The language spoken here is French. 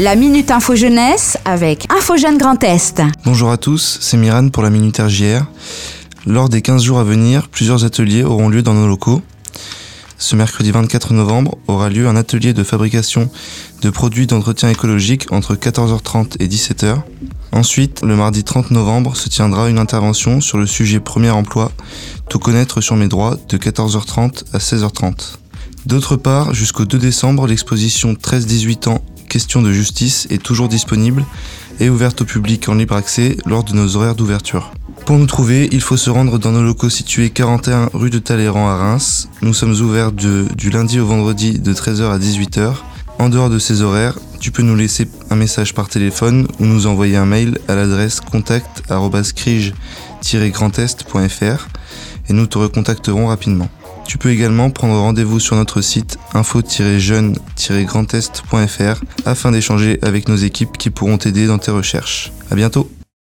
La Minute Info Jeunesse avec Info Jeune Grand Est. Bonjour à tous, c'est Miran pour la Minute RJR. Lors des 15 jours à venir, plusieurs ateliers auront lieu dans nos locaux. Ce mercredi 24 novembre aura lieu un atelier de fabrication de produits d'entretien écologique entre 14h30 et 17h. Ensuite, le mardi 30 novembre se tiendra une intervention sur le sujet premier emploi, tout connaître sur mes droits de 14h30 à 16h30. D'autre part, jusqu'au 2 décembre, l'exposition 13-18 ans Question de justice est toujours disponible et ouverte au public en libre accès lors de nos horaires d'ouverture. Pour nous trouver, il faut se rendre dans nos locaux situés 41 rue de Talleyrand à Reims. Nous sommes ouverts du lundi au vendredi de 13h à 18h. En dehors de ces horaires, tu peux nous laisser un message par téléphone ou nous envoyer un mail à l'adresse contact@crige-grandest.fr et nous te recontacterons rapidement. Tu peux également prendre rendez-vous sur notre site info-jeune-grandest.fr afin d'échanger avec nos équipes qui pourront t'aider dans tes recherches. À bientôt!